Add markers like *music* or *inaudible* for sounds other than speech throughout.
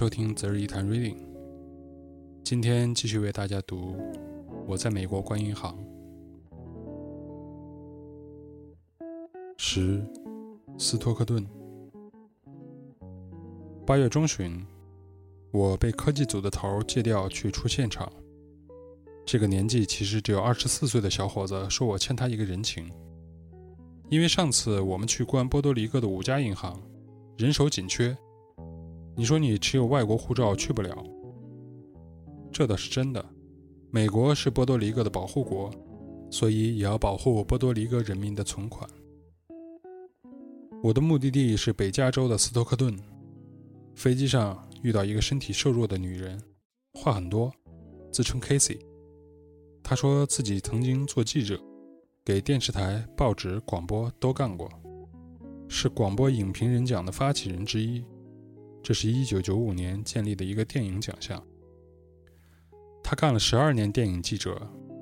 收听择日一谈 Reading。今天继续为大家读《我在美国关银行》。十，斯托克顿。八月中旬，我被科技组的头借调去出现场。这个年纪其实只有二十四岁的小伙子说我欠他一个人情，因为上次我们去关波多黎各的五家银行，人手紧缺。你说你持有外国护照去不了，这倒是真的。美国是波多黎各的保护国，所以也要保护波多黎各人民的存款。我的目的地是北加州的斯托克顿。飞机上遇到一个身体瘦弱的女人，话很多，自称 Casey。她说自己曾经做记者，给电视台、报纸、广播都干过，是广播影评人奖的发起人之一。这是一九九五年建立的一个电影奖项。他干了十二年电影记者，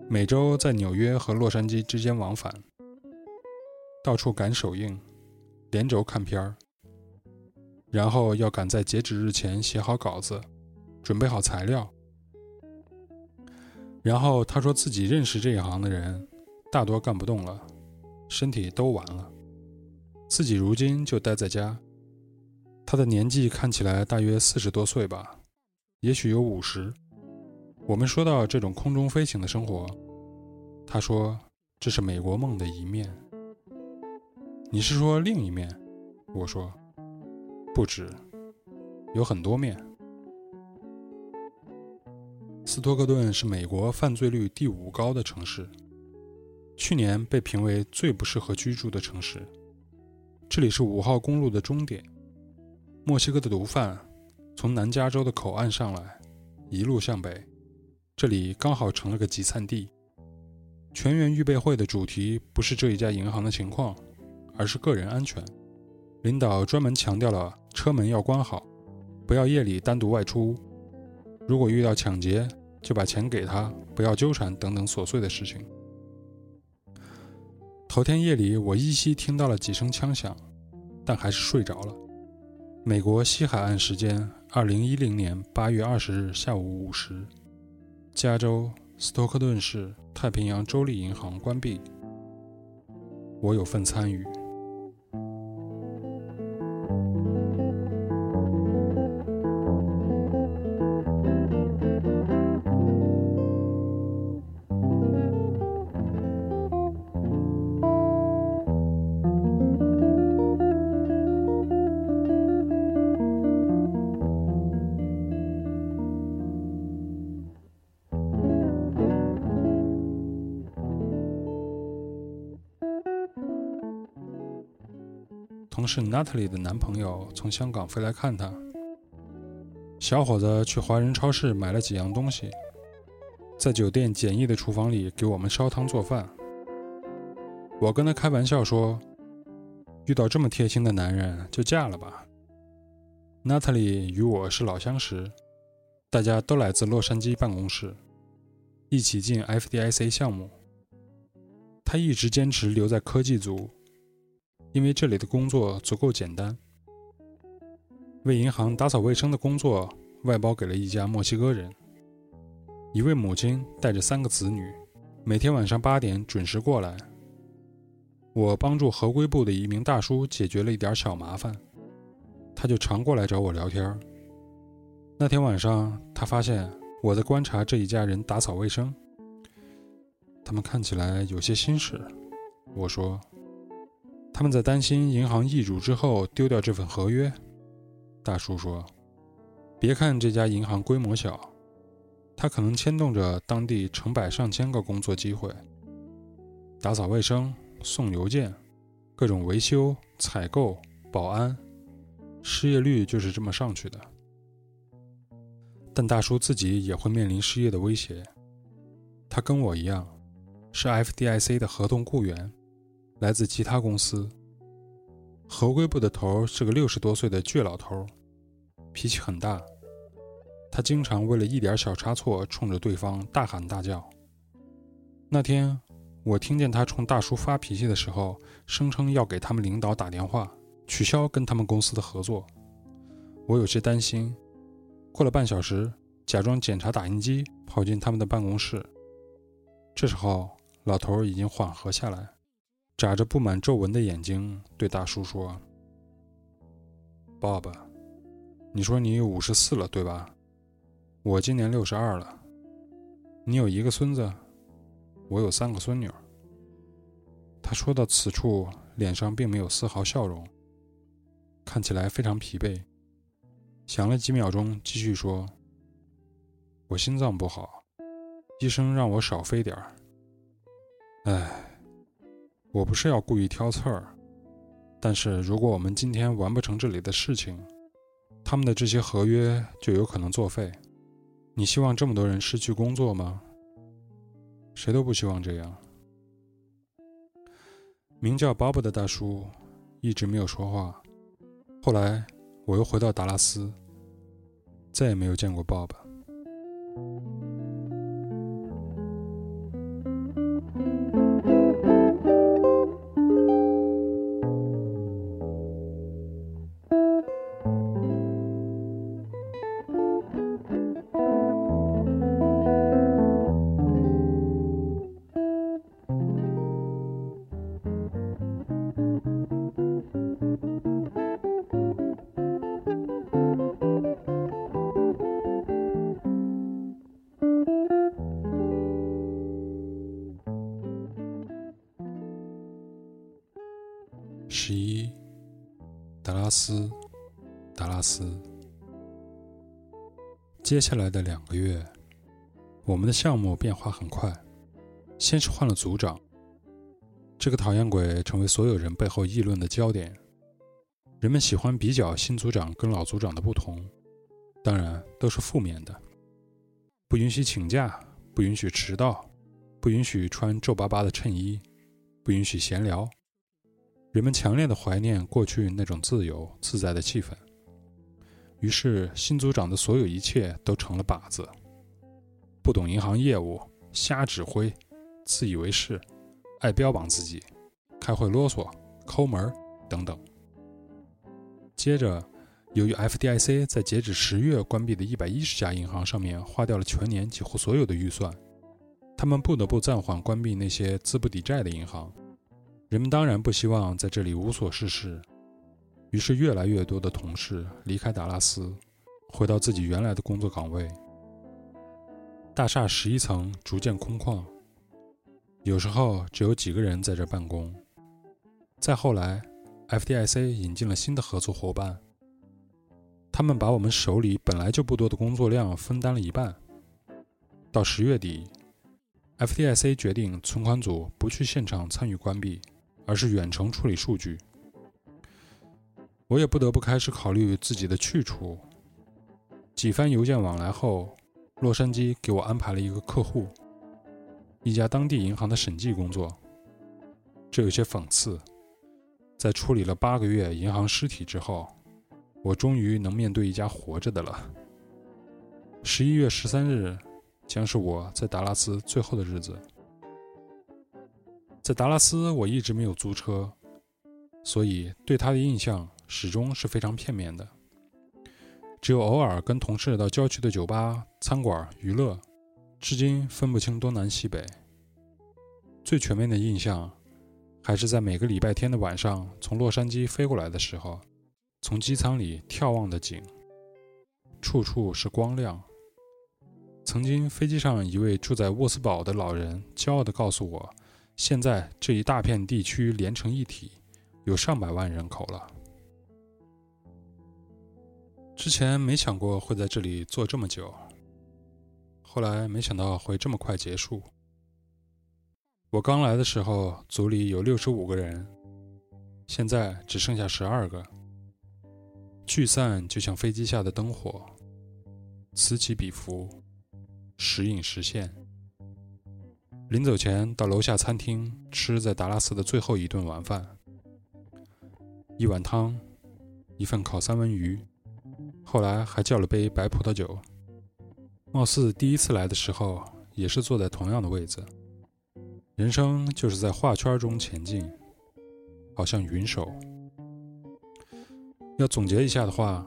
每周在纽约和洛杉矶之间往返，到处赶首映，连轴看片儿，然后要赶在截止日前写好稿子，准备好材料。然后他说自己认识这一行的人，大多干不动了，身体都完了，自己如今就待在家。他的年纪看起来大约四十多岁吧，也许有五十。我们说到这种空中飞行的生活，他说这是美国梦的一面。你是说另一面？我说不止，有很多面。斯托克顿是美国犯罪率第五高的城市，去年被评为最不适合居住的城市。这里是五号公路的终点。墨西哥的毒贩从南加州的口岸上来，一路向北，这里刚好成了个集散地。全员预备会的主题不是这一家银行的情况，而是个人安全。领导专门强调了车门要关好，不要夜里单独外出。如果遇到抢劫，就把钱给他，不要纠缠等等琐碎的事情。头天夜里，我依稀听到了几声枪响，但还是睡着了。美国西海岸时间二零一零年八月二十日下午五时，加州斯托克顿市太平洋州立银行关闭。我有份参与。是 Natalie 的男朋友从香港飞来看她。小伙子去华人超市买了几样东西，在酒店简易的厨房里给我们烧汤做饭。我跟他开玩笑说：“遇到这么贴心的男人，就嫁了吧。”Natalie 与我是老相识，大家都来自洛杉矶办公室，一起进 FDIC 项目。他一直坚持留在科技组。因为这里的工作足够简单，为银行打扫卫生的工作外包给了一家墨西哥人。一位母亲带着三个子女，每天晚上八点准时过来。我帮助合规部的一名大叔解决了一点小麻烦，他就常过来找我聊天。那天晚上，他发现我在观察这一家人打扫卫生，他们看起来有些心事。我说。他们在担心银行易主之后丢掉这份合约。大叔说：“别看这家银行规模小，它可能牵动着当地成百上千个工作机会。打扫卫生、送邮件、各种维修、采购、保安，失业率就是这么上去的。但大叔自己也会面临失业的威胁。他跟我一样，是 FDIC 的合同雇员。”来自其他公司。合规部的头是个六十多岁的倔老头，脾气很大。他经常为了一点小差错冲着对方大喊大叫。那天，我听见他冲大叔发脾气的时候，声称要给他们领导打电话，取消跟他们公司的合作。我有些担心，过了半小时，假装检查打印机，跑进他们的办公室。这时候，老头已经缓和下来，眨着布满皱纹的眼睛，对大叔说：“Bob，你说你五十四了，对吧？我今年六十二了。你有一个孙子，我有三个孙女。”他说到此处，脸上并没有丝毫笑容，看起来非常疲惫。想了几秒钟，继续说：“我心脏不好，医生让我少飞点儿。哎，我不是要故意挑刺儿，但是如果我们今天完不成这里的事情，他们的这些合约就有可能作废。你希望这么多人失去工作吗？谁都不希望这样。”名叫 Bob 的大叔一直没有说话。后来，我又回到达拉斯，再也没有见过 Bob。十一，达拉斯，达拉斯。接下来的两个月，我们的项目变化很快。先是换了组长，这个讨厌鬼成为所有人背后议论的焦点。人们喜欢比较新组长跟老组长的不同，当然都是负面的：不允许请假，不允许迟到，不允许穿皱巴巴的衬衣，不允许闲聊。人们强烈的怀念过去那种自由自在的气氛，于是新组长的所有一切都成了靶子：不懂银行业务、瞎指挥、自以为是、爱标榜自己、开会啰嗦、抠门等等。接着，由于 FDIC 在截止十月关闭的一百一十家银行上面花掉了全年几乎所有的预算，他们不得不暂缓关闭那些资不抵债的银行。人们当然不希望在这里无所事事，于是越来越多的同事离开达拉斯，回到自己原来的工作岗位。大厦十一层逐渐空旷，有时候只有几个人在这办公。再后来，FDIC 引进了新的合作伙伴，他们把我们手里本来就不多的工作量分担了一半。到十月底，FDIC 决定存款组不去现场参与关闭。而是远程处理数据，我也不得不开始考虑自己的去处。几番邮件往来后，洛杉矶给我安排了一个客户，一家当地银行的审计工作。这有些讽刺，在处理了八个月银行尸体之后，我终于能面对一家活着的了。十一月十三日，将是我在达拉斯最后的日子。在达拉斯，我一直没有租车，所以对他的印象始终是非常片面的。只有偶尔跟同事到郊区的酒吧、餐馆娱乐，至今分不清东南西北。最全面的印象，还是在每个礼拜天的晚上从洛杉矶飞过来的时候，从机舱里眺望的景，处处是光亮。曾经飞机上一位住在沃斯堡的老人骄傲地告诉我。现在这一大片地区连成一体，有上百万人口了。之前没想过会在这里坐这么久，后来没想到会这么快结束。我刚来的时候组里有六十五个人，现在只剩下十二个。聚散就像飞机下的灯火，此起彼伏，时隐时现。临走前，到楼下餐厅吃在达拉斯的最后一顿晚饭，一碗汤，一份烤三文鱼，后来还叫了杯白葡萄酒。貌似第一次来的时候也是坐在同样的位子。人生就是在画圈中前进，好像云手。要总结一下的话，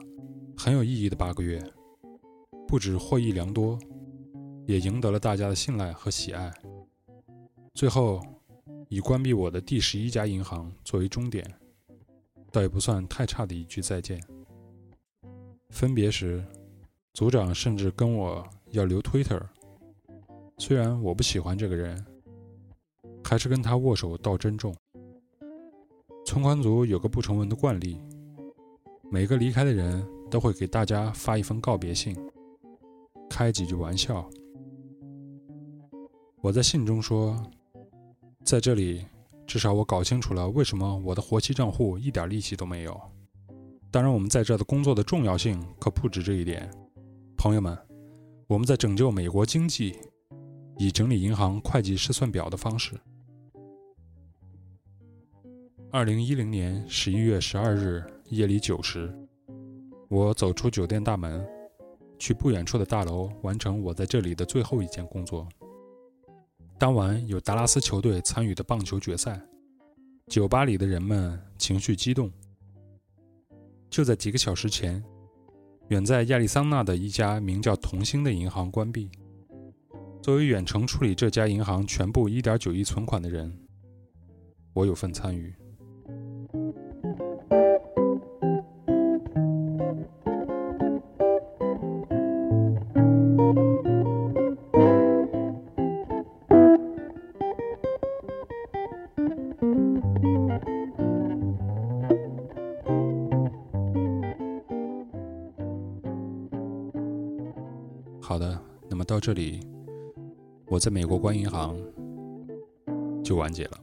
很有意义的八个月，不止获益良多，也赢得了大家的信赖和喜爱。最后，以关闭我的第十一家银行作为终点，倒也不算太差的一句再见。分别时，组长甚至跟我要留 Twitter，虽然我不喜欢这个人，还是跟他握手道珍重。存款组有个不成文的惯例，每个离开的人都会给大家发一封告别信，开几句玩笑。我在信中说。在这里，至少我搞清楚了为什么我的活期账户一点利息都没有。当然，我们在这的工作的重要性可不止这一点。朋友们，我们在拯救美国经济，以整理银行会计试算表的方式。二零一零年十一月十二日夜里九时，我走出酒店大门，去不远处的大楼完成我在这里的最后一件工作。当晚有达拉斯球队参与的棒球决赛，酒吧里的人们情绪激动。就在几个小时前，远在亚利桑那的一家名叫童星的银行关闭。作为远程处理这家银行全部1.9亿存款的人，我有份参与。这里，我在美国关银行就完结了。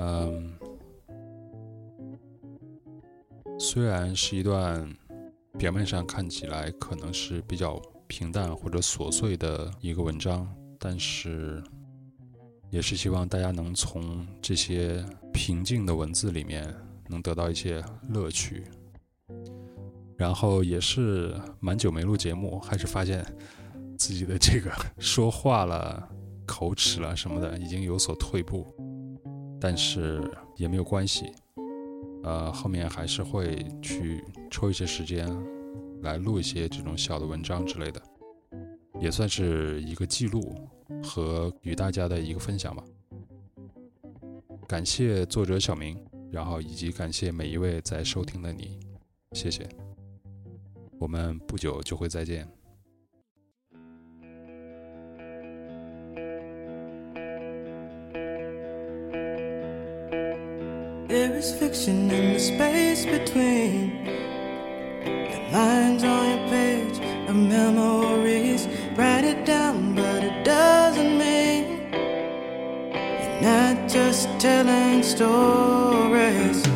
嗯，虽然是一段表面上看起来可能是比较平淡或者琐碎的一个文章，但是也是希望大家能从这些平静的文字里面能得到一些乐趣。然后也是蛮久没录节目，还是发现自己的这个 *laughs* 说话了、口齿了什么的已经有所退步，但是也没有关系，呃，后面还是会去抽一些时间来录一些这种小的文章之类的，也算是一个记录和与大家的一个分享吧。感谢作者小明，然后以及感谢每一位在收听的你，谢谢。我们不久就会再见。There is fiction in the space between the lines on your page of memories. Write it down, but it doesn't mean you're not just telling stories.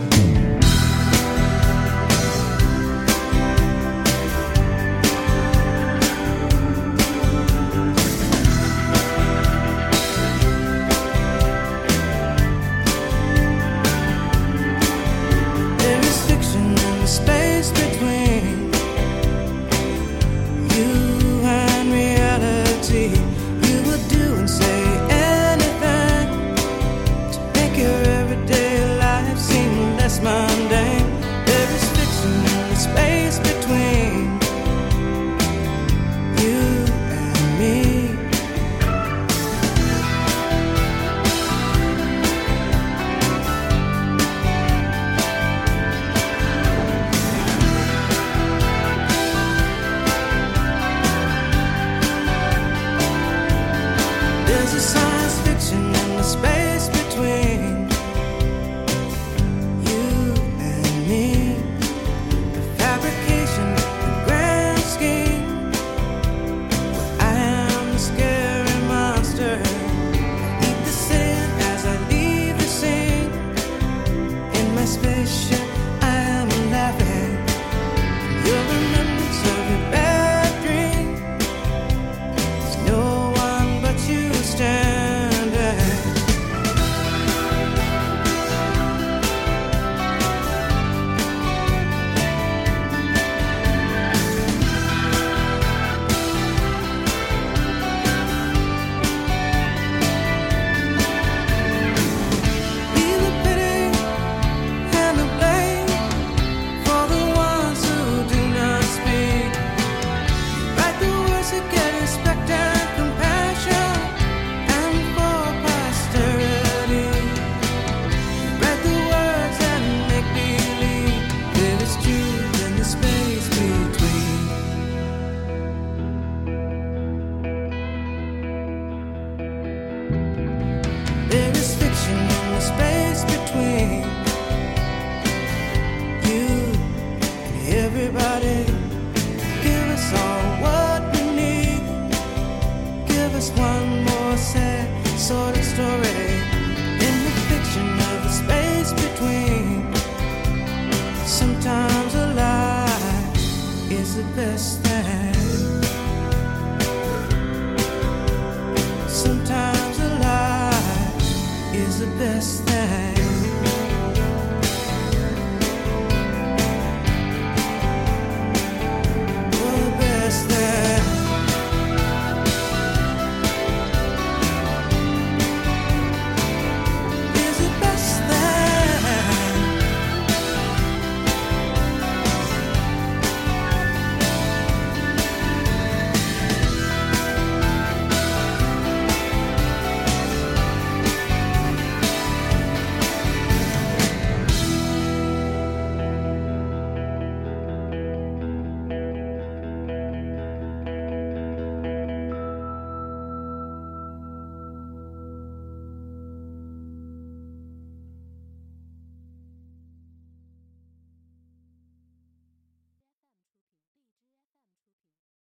Best